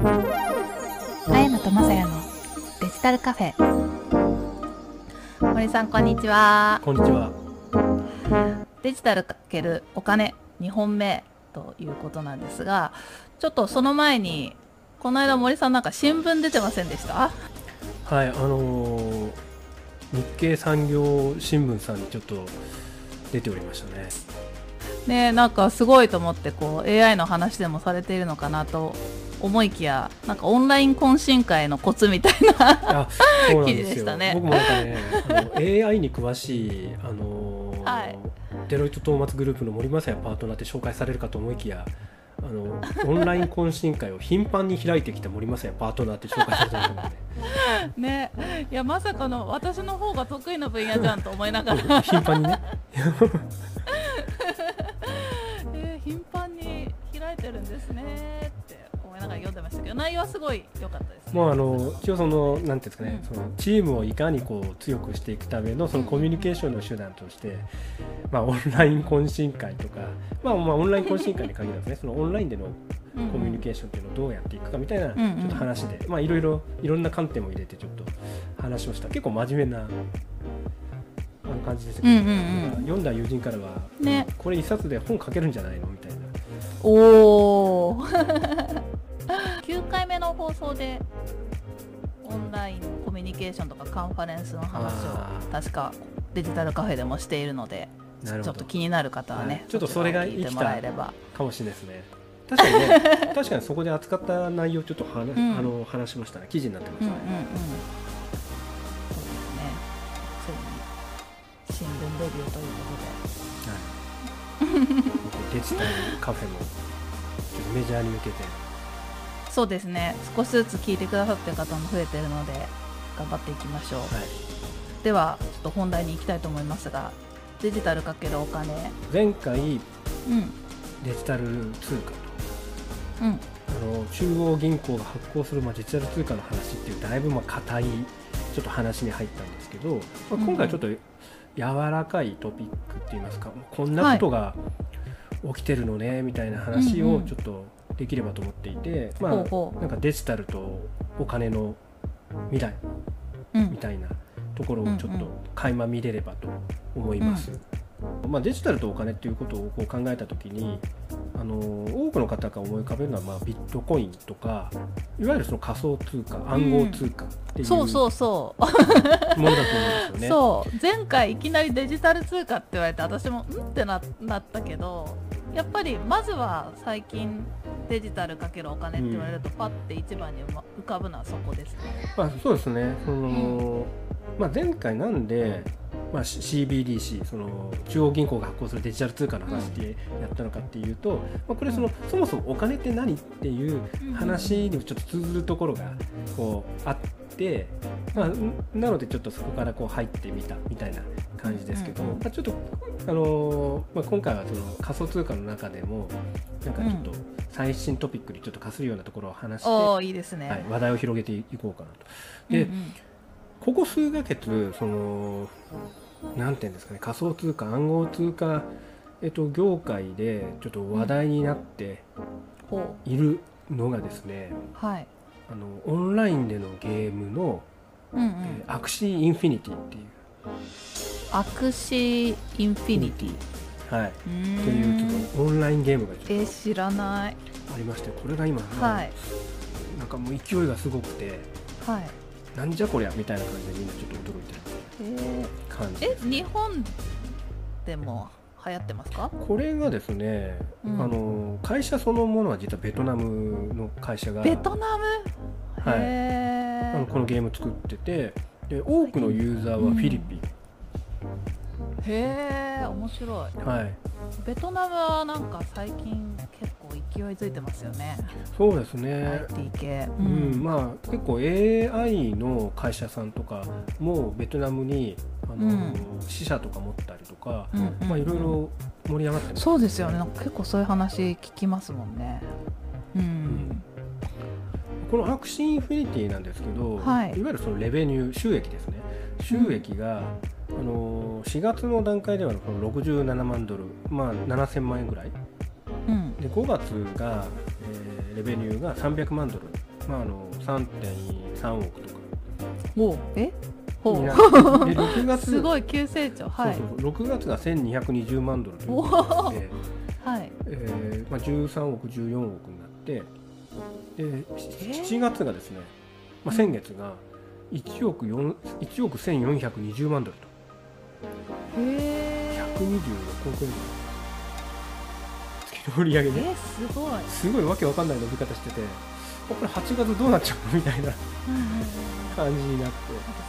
あやのとまさやのデジタルカフェ森さんこんにちはこんにちは。デジタルかけるお金2本目ということなんですがちょっとその前にこの間森さんなんか新聞出てませんでした？はい、あのー日経産業新聞さんにちょっと出ておりましたね。ねなんかすごいと思ってこう AI の話でもされているのかなと思いきやなんかオンライン懇親会のコツみたいな記事でしたね。僕もなんかね、あの AI に詳しいあのーはい。デロイトトーマツグループの森正也パートナーって紹介されるかと思いきや。あのオンライン懇親会を頻繁に開いてきた森正也パートナーって紹介されたので、ね。いやまさかの私の方が得意な分野じゃんと思いながら。頻繁にね。えー頻繁に開いてるんですねながら読んでましたけど内容はすごい良かったですね。もうあの一応そのなんていうんですかね、うん。そのチームをいかにこう強くしていくためのそのコミュニケーションの手段として、まあオンライン懇親会とか、まあまあオンライン懇親会に限らずね、そのオンラインでのうんコミュニケーションっていうのをどうやっていくかみたいなちょっと話で、まあいろいろいろんな観点も入れてちょっと話をした。結構真面目なあの感じでしたけど、うんうんうん。読んだ友人からは、ね。これ一冊で本書けるんじゃないのみたいな。おお9回目の放送でオンラインコミュニケーションとかカンファレンスの話あを確かデジタルカフェでもしているのでちょっと気になる方はね、はい。ちょっとそれが聞いてもらえれば。かもしれないですね。確かにね、確かにそこで扱った内容ちょっとは、ん。あの話しましたね。記事になってましたうんうんうん。ね。そうですね。ついに新聞デビューということで。デジタルカフェもメジャーに向けて、そうですね。少しずつ聞いてくださってる方も増えてるので頑張っていきましょう、はい、ではちょっと本題に行きたいと思いますがデジタルかけるお金。前回うん。デジタル通貨うん。とあの中央銀行が発行するまあデジタル通貨の話っていうだいぶまあ硬いちょっと話に入ったんですけど、まあ、今回ちょっと柔らかいトピックって言いますか、こんなことが起きてるのねみたいな話うんうん。をちょっとできればと思っていて、まあなんかデジタルとお金の未来うん。みたいなところをちょっとうんうん垣間見れればと思います。まあ、デジタルとお金っていうことをこう考えた時にあの多くの方が思い浮かべるのは、まあ、ビットコインとかいわゆるその仮想通貨暗号通貨っていうものだとそうそう。そう、思うんですよね。そう。前回いきなりデジタル通貨って言われて私もうん？ってななったけどやっぱりまずは最近デジタルかけるお金って言われると、パッて一番に浮かぶのはそこですね。まあ、そうですね。その、まあ、前回なんで、まあ、CBDC その中央銀行が発行するデジタル通貨の話でやったのかっていうと、まあ、これそのそもそもお金って何っていう話にちょっと通ずるところがこうあって、まあ、んなのでちょっとそこからこう入ってみたみたいな感じですけど、まあ、ちょっと、あのーまあ、今回はその仮想通貨の中でもなんかちょっと最新トピックにちょっとかするようなところを話して、いいですね、はい、話題を広げていこうかなと。で、ここ数ヶ月そのなんていうんですかね仮想通貨暗号通貨えっと業界でちょっと話題になってほいるのがですね、うはい。あのオンラインでのゲームの、うんうん。えーアクシーインフィニティっていう、アクシーインフィニティ。はい、うとーんいうちょっとオンラインゲームがえ知らない。とありましてこれが今、はい。なんかもう勢いがすごくて。はいなんじゃこりゃみたいな感じでみんなちょっと驚いてるえー感じえ日本でも流行ってますか？これがですね、うん。あの会社そのものは実はベトナムの会社が。ベトナム？はい。あのこのゲーム作っててで多くのユーザーはフィリピン、へえ面白い。はい。ベトナムはなんか最近結構勢いづいてますよね、そうですね、IT 系。ううん。ん、まあ結構 AI の会社さんとかもベトナムにあの、うん。支社とか持ったりとか、うんうんまあいろいろ盛り上がってますそうですよね。なんか結構そういう話聞きますもんね。うん、このアクシーインフィニティなんですけど、はい。わゆるその revenue 収益ですね。収益が、あの4月の段階ではこの67万ドル、まあ、7000万円ぐらいうん。で5月が、えー revenue が300万ドル。まあ、あの3.3億とか。おえ？ほうになってで6月 すごい急成長。はいそうそう。そう6月が1220万ドルというおことで、はい。えーまあ、13億14億になって。で7月がですね、まあ、先月が1億4 1億1420万ドルと。へえ126億円売り上げでえすごい、すごいわけわかんない伸び方してて。これ8月どうなっちゃうのみたいな感じになって。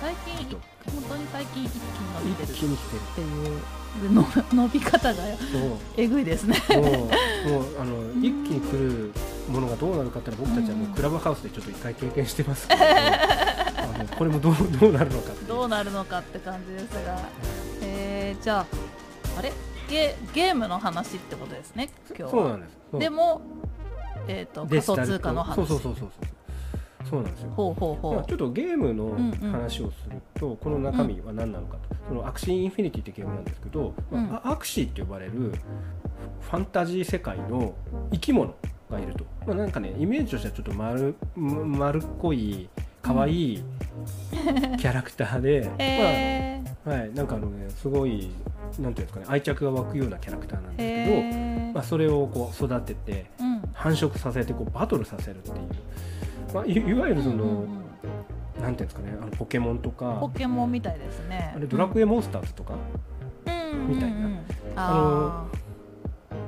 最近本当に最近一気に伸びてる。一気に来てるっていう。の伸び方がえぐいですね。もうあの一気に来るものがどうなるかっていうのは僕たちはもうクラブハウスでちょっと一回経験してますけど、あのこれもどうどうなるのかどうなるのかって感じですが。えー、じゃああれ？ゲゲームの話ってことですね今日は。そうなんです。でも、えー、と仮想通貨の話。そうそうそうそう。そうそうなんですよ。ほうほうほう。まあちょっとゲームのうんうん。話をすると、この中身は何なのかと、そのアクシーインフィニティってゲームなんですけど、まあアクシーって呼ばれるファンタジー世界の生き物がいると、まあ、なんかねイメージとしてはちょっと丸丸っこい可愛いキャラクターで、へまあはい、なんかあのねすごいなんていうんですかね愛着が湧くようなキャラクターなんーですけど、まあ、それをこう育ててうん。繁殖させてこうバトルさせるっていう、まあ、いいわゆるその、うんうんうん。なんていうんですかねあのポケモンとかポケモンみたいですね。あれドラクエモンスターズとか、うんみたいなうん。うんうんあ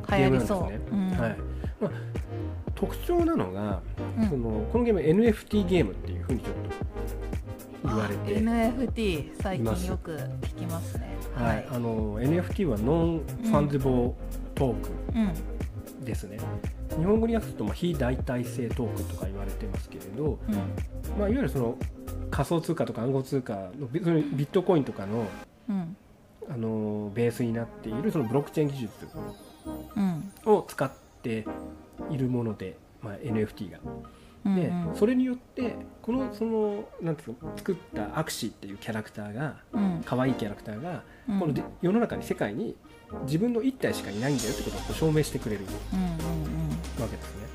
ー。流行りそう。ゲームなんですね。うん。はい。まあ、特徴なのが、うん。そのこのゲーム NFT ゲームっていうふうにちょっと言われて、あ NFT 最近よく聞きますねはい。あの NFT はノンファンズボトークうん。ですね、日本語に訳すとまあ非代替性トークンとか言われてますけれど、うん。まあ、いわゆるその仮想通貨とか暗号通貨のビットコインとかのうん。あのベースになっているそのブロックチェーン技術うん。を使っているもので、まあ、NFT が。うんで、うんそれによってこのそのなんていうの作ったアクシーっていうキャラクターがうん。可愛いキャラクターが、うん。こので世の中に世界に自分の一体しかいないんだよってことを証明してくれるわけですね。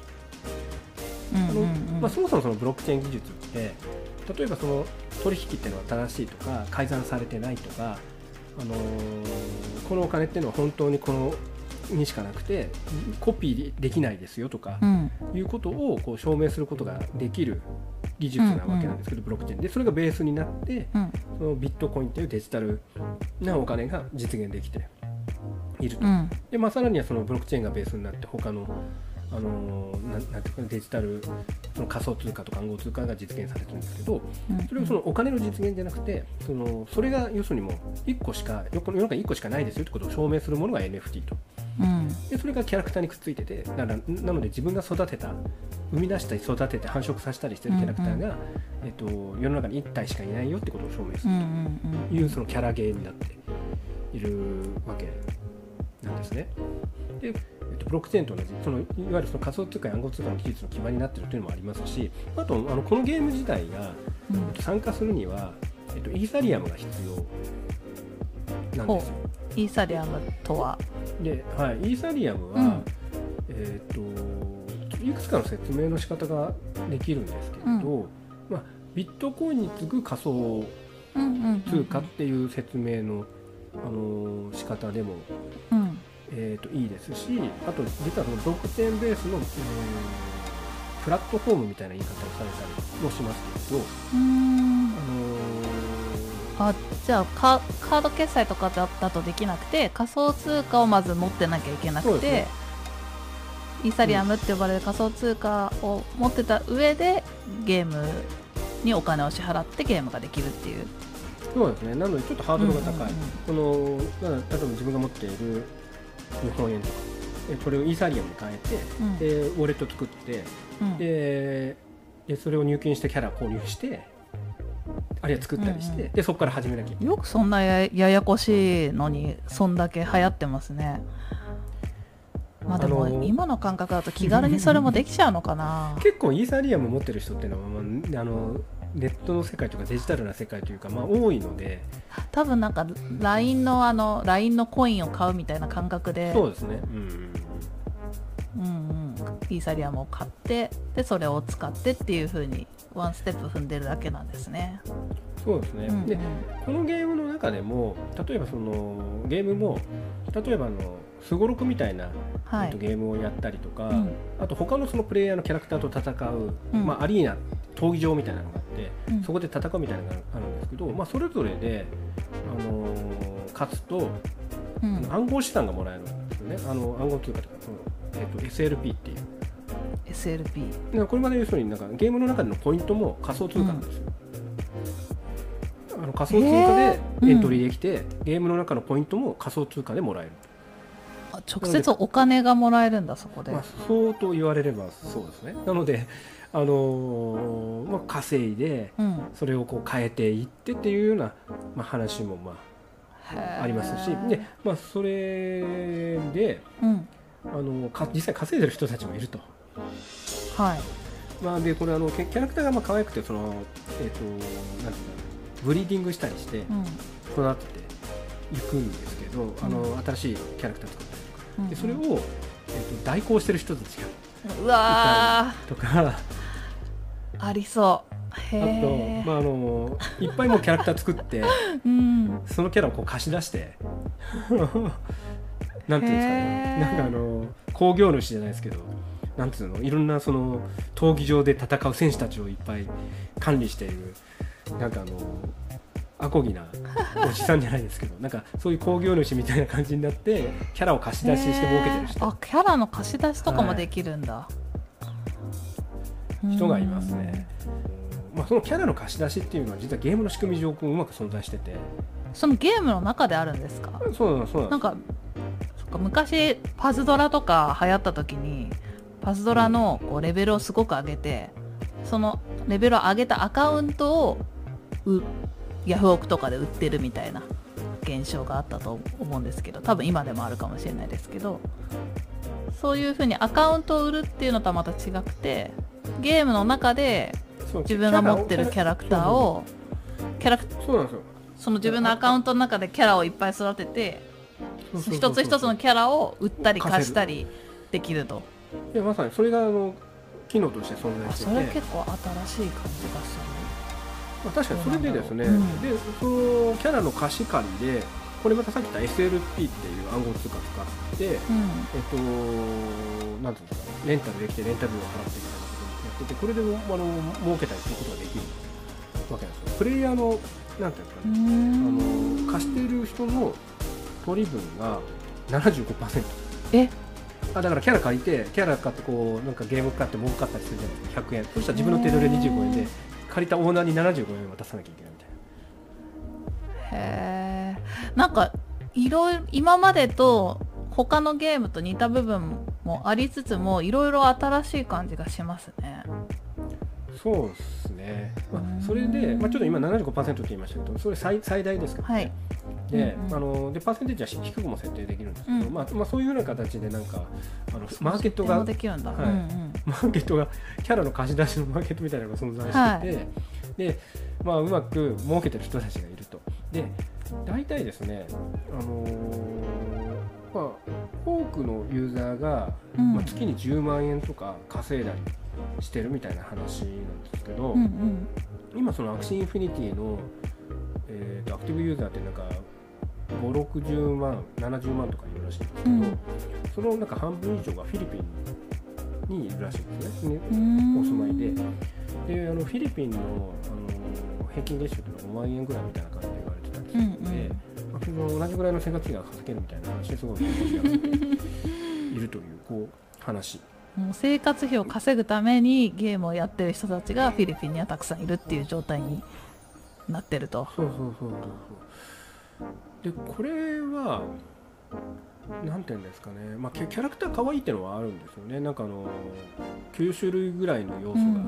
うん。あのまあ、そもそもそのブロックチェーン技術って例えばその取引っていうのは正しいとか改ざんされてないとか、あのーこのお金っていうのは本当にこのにしかなくてコピーできないですよとかうん。いうことをこう証明することができる技術なわけなんですけど、ブロックチェーン。でそれがベースになってうん。そのビットコインというデジタルなお金が実現できていると。うん。でまあ、さらにはそのブロックチェーンがベースになって他のあのーなんなんていうかなデジタルその仮想通貨とか暗号通貨が実現されてるんですけどうん。それをそのお金の実現じゃなくてそのそれが要するにもう1個しか世の中に1個しかないですよってことを証明するものが NFT と。うん。でそれがキャラクターにくっついててだからなので自分が育てた生み出したり育てて繁殖させたりしてるキャラクターが、えっと、世の中に1体しかいないよってことを証明する。うんうんというそのキャラゲーになっているわけなんですね。で、と、ブロックチェーンと同じそのいわゆるその仮想通貨や暗号通貨の技術の基盤になっているというのもありますしあとあのこのゲーム自体が参加するには、えっと、イーサリアムが必要なんですよ。イーサリアムとは？で、はい、イーサリアムは、うん。えっといくつかの説明の仕方ができるんですけれど、まあ、ビットコインに次ぐ仮想うんうん。通貨っていう説明の、あのー仕方でも、うんえー、といいですしあと実はそのブロックチェーンベースの、えープラットフォームみたいな言い方をされたりもしますけれど、うん。あのーあじゃあカカード決済とかだだとできなくて仮想通貨をまず持ってなきゃいけなくて、ね。イーサリアムって呼ばれる仮想通貨を持ってた上でゲームにお金を支払ってゲームができるっていう。そうですね。なのでちょっとハードルが高い、うんうんうんそのまあ例えば自分が持っている日本円とか。えこれをイーサリアムに変えて、うん。でウォレット作ってうん。ででそれを入金してキャラ購入してあるいは作ったりして、うんうんでそこから始めなきゃいけない。よくそんなやややこしいのにそんだけ流行ってますね。まあでも今の感覚だと気軽にそれもできちゃうのかな。結構イーサリアム持ってる人っていうのは、まあ、あのネットの世界とかデジタルな世界というか、まあ、多いので。多分なんか LINE のあの LINE のコインを買うみたいな感覚で。そうですね、うんうんうん、イーサリアムを買ってでそれを使ってっていう風にワンステップ踏んでるだけなんですね。そうですね、うんうん。でこのゲームの中でも例えばそのゲームも例えばあのすごろくみたいな、はい。えっと、ゲームをやったりとか、うん。あと他のそのプレイヤーのキャラクターと戦う、うん。まあ、アリーナ闘技場みたいなのがあって、うん。そこで戦うみたいなのがあるんですけど、まあ、それぞれで、あのー勝つとうん。暗号資産がもらえるんですよね。あの暗号通貨とかその、えっと SLP っていう。SLP だからこれまで要するになんかゲームの中でのポイントも仮想通貨なんですよ、あの仮想通貨でエントリーできて、ゲームの中のポイントも仮想通貨でもらえる、あ直接お金がもらえるんだそこで、まあ、そうと言われればそうですね。なので、あのーまあ、稼いでうん。それをこう変えていってっていうような、まあ、話もまあありますしで、まあ、それでうん。あのか実際稼いでる人たちもいると。はい。まあ、でこれあのキャラクターがまあ可愛くてその、えー、となんていうのブリーディングしたりしてうん。育てていくんですけど、あの新しいキャラクター作ったりとかうん。でそれを、えー、と代行してる人たちがうわとかありそう。へと、え、まあ、あのいっぱいもうキャラクター作って うん。そのキャラをこう貸し出して なんていうんですかね。なんかあの工業主じゃないですけどなんていうの？いろんなその闘技場で戦う選手たちをいっぱい管理しているなんかあのアコギなおじさんじゃないですけど なんかそういう工業主みたいな感じになってキャラを貸し出しして儲けてる人。あキャラの貸し出しとかもできるんだ、人がいますね。まあ、そのキャラの貸し出しっていうのは実はゲームの仕組み上こううまく存在してて。そのゲームの中であるんですか？そうなのそうなんか昔パズドラとか流行った時にパズドラのこうレベルをすごく上げてそのレベルを上げたアカウントをうヤフオクとかで売ってるみたいな現象があったと思うんですけど多分今でもあるかもしれないですけどそういうふうにアカウントを売るっていうのとはまた違くてゲームの中で自分が持ってるキャラクターをキャラクそうなんですよ。その自分のアカウントの中でキャラをいっぱい育てて一つ一つのキャラを売ったり貸したりできると。いやまさにそれがあの機能として存在あしてて。それ結構新しい感じがする。まあ、確かにそれでですね、うん。でそのキャラの貸し借りでこれまたさっき言った SLP っていう暗号通貨使って、えっとなんていうんですかレンタルできてレンタル料を払っていなことをやっててこれでもあの儲けたりすることができるわけなんですよ。プレイヤーのなんていうんですかね、あの貸している人の取り分が75%え？あだからキャラ借りてキャラ買ってこうなんかゲーム買って儲かったりするじゃないですか。100円。そしたら自分の手取りで25円で借りたオーナーに75円渡さなきゃいけないみたいな。へえんかいろいろ今までと他のゲームと似た部分もありつつもいろいろ新しい感じがしますね。そうですね、まうん。あ、それで、まあ、ちょっと今75%って言いましたけどそれ最最大ですけど、ね。はい。で,、うんうん。あのでパーセンテージは低くも設定できるんですけど、うんまあまあ、そういうような形でなんかあのマーケットがはい。うんうん。マーケットがキャラの貸し出しのマーケットみたいなのが存在してて、でまあ、うまく儲けてる人たちがいると。で大体ですね、あのーまあ、多くのユーザーが、うん。まあ、月に10万円とか稼いだりしてるみたいな話なんですけど、うんうん。今そのアクシーインフィニティの、えーとアクティブユーザーってなんか560万70万とかいるらしいんですけど、うん。そのなんか半分以上がフィリピンにいるらしいんですね。ねお住まいで。であのフィリピンのあの平均月収っていうのは5万円ぐらいみたいな感じで言われてたりするので、まあ、その同じぐらいの生活費が稼げるみたいな話ですごいいるというこう話。もう生活費を稼ぐためにゲームをやってる人たちがフィリピンにはたくさんいるっていう状態になってると。そうそうそうそうそう。でこれはなんていうんですかね、まあ、キャラクター可愛いっていうのはあるんですよねなんかあの9種類ぐらいの要素が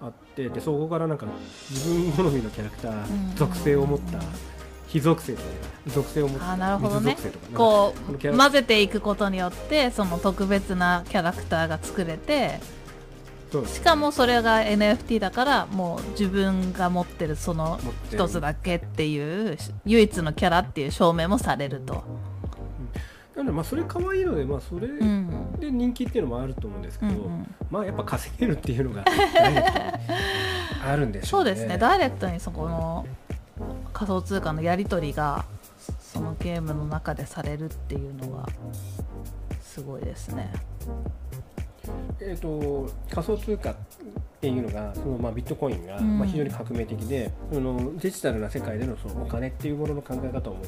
あって、でそこからなんか自分好みのキャラクタうんー属性を持った非属性とか属性を持ったあーなるほどね。こう混ぜていくことによってその特別なキャラクターが作れてしかもそれが NFT だからもう自分が持ってるその一つだけっていう唯一のキャラっていう証明もされると。なのでまあそれ可愛いのでまあそれうんで人気っていうのもあると思うんですけど、うん。うんまあやっぱ稼げるっていうのがあるんでしょね。そううですね。ダイレクトにそこの仮想通貨のやり取りがそのゲームの中でされるっていうのがすごいですね。えー、と仮想通貨っていうのがその、まあ、ビットコインが、うんまあ、非常に革命的でそのデジタルな世界でのそのお金っていうものの考え方をこ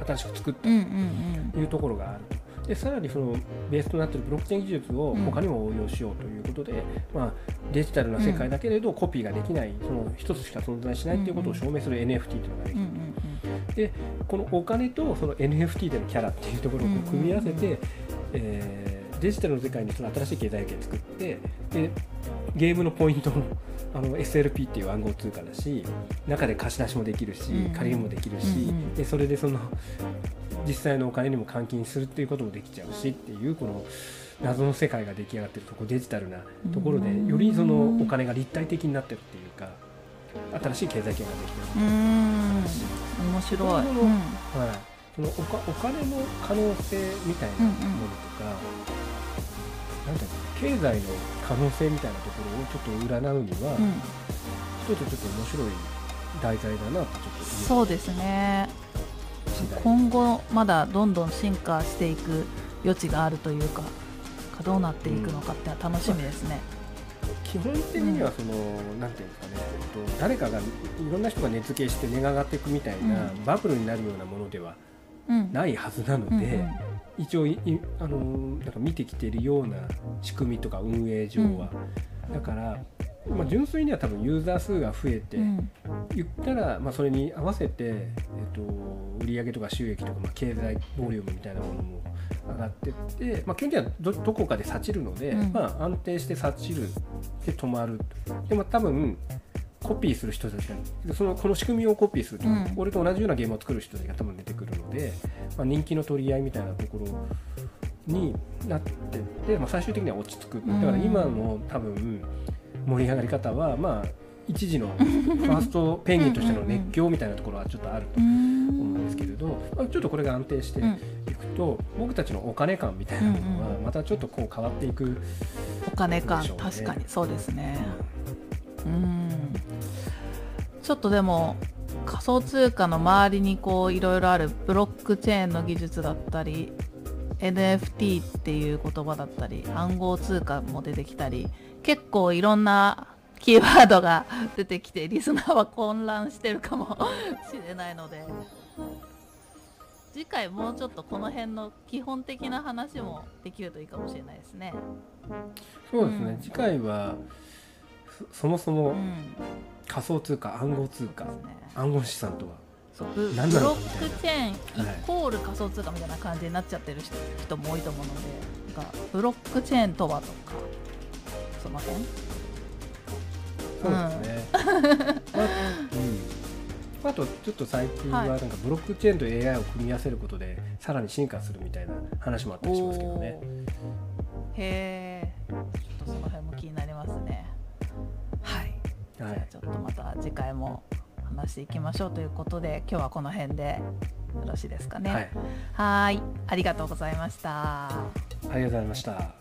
う新しく作ったうんうんというところがあると。でさらにそのベースとなっているブロックチェーン技術を他にも応用しようということで、まあ、デジタルな世界だけれどコピーができない、その一つしか存在しないということを証明する NFT というのができうんうんるうん。でこのお金とその NFT でのキャラっていうところを組み合わせて、うんうんえーデジタルの世界にその新しい経済圏を作ってでゲームのポイントもあの SLP っていう暗号通貨だし中で貸し出しもできるしうんうん。借りるもできるし、うんうん。でそれでその実際のお金にも換金するっていうこともできちゃうしっていうこの謎の世界が出来上がってるとこデジタルなところでうんよりそのお金が立体的になってるっていうか新しい経済圏ができてる。うーん。面白い。はい、そのおかお金の可能性みたいなものとか、なんだろう経済の可能性みたいなところをちょっと占うには、うん。一つちょっと面白い題材だなってちょっとそうですね今後まだどんどん進化していく余地があるというかどうなっていくのかってのは楽しみですね。基本的にはその、なんていうんですかね、えっと、誰かがいろんな人が値付けして値が上がっていくみたいな、うん。バブルになるようなものではうん。ないはずなので、うんうん一応いいあのーなんか見てきているような仕組みとか運営上は、だから、まあ、純粋には多分ユーザー数が増えて、うん。言ったら、まあ、それに合わせて、えっと売上とか収益とか、まあ、経済ボリュームみたいなものも上がってって、まあ、基本的にはどどこかで察ちるので、うん。まあ、安定して察知るで止まる。でも多分コピーする人たちがそのこの仕組みをコピーすると、うん。俺と同じようなゲームを作る人たちが多分出てくるので、まあ、人気の取り合いみたいなところになってって、まあ、最終的には落ち着く。だから今の多分盛り上がり方はまあ一時のファーストペンギンとしての熱狂みたいなところはちょっとあるとう思んうんですけれど、まあちょっとこれが安定していうん。くと、僕たちのお金感みたいなものはまたちょっとこう変わっていく、お金感、確かにそうですね。うん。ちょっとでも仮想通貨の周りにこういろいろあるブロックチェーンの技術だったり NFT っていう言葉だったり暗号通貨も出てきたり結構いろんなキーワードが出てきてリスナーは混乱してるかもしれないので次回もうちょっとこの辺の基本的な話もできるといいかもしれないですね。そうですね、うん。次回はそそもそうもん。仮想通貨暗号通貨ね。暗号資産とはそう。ブブロックチェーンイはいコール仮想通貨みたいな感じになっちゃってる人人も多いと思うのでブロックチェーンとはとかその辺そうですね、まあうん、あとちょっと最近ははい。なんかブロックチェーンと AI を組み合わせることでさらに進化するみたいな話もあったりしますけどね。へえちょっとその辺も気になりますね。はい。じゃはいあちょっとまた次回も話していきましょうということで今日はこの辺でよろしいですかね。はい、はーい。ありがとうございました。ありがとうございました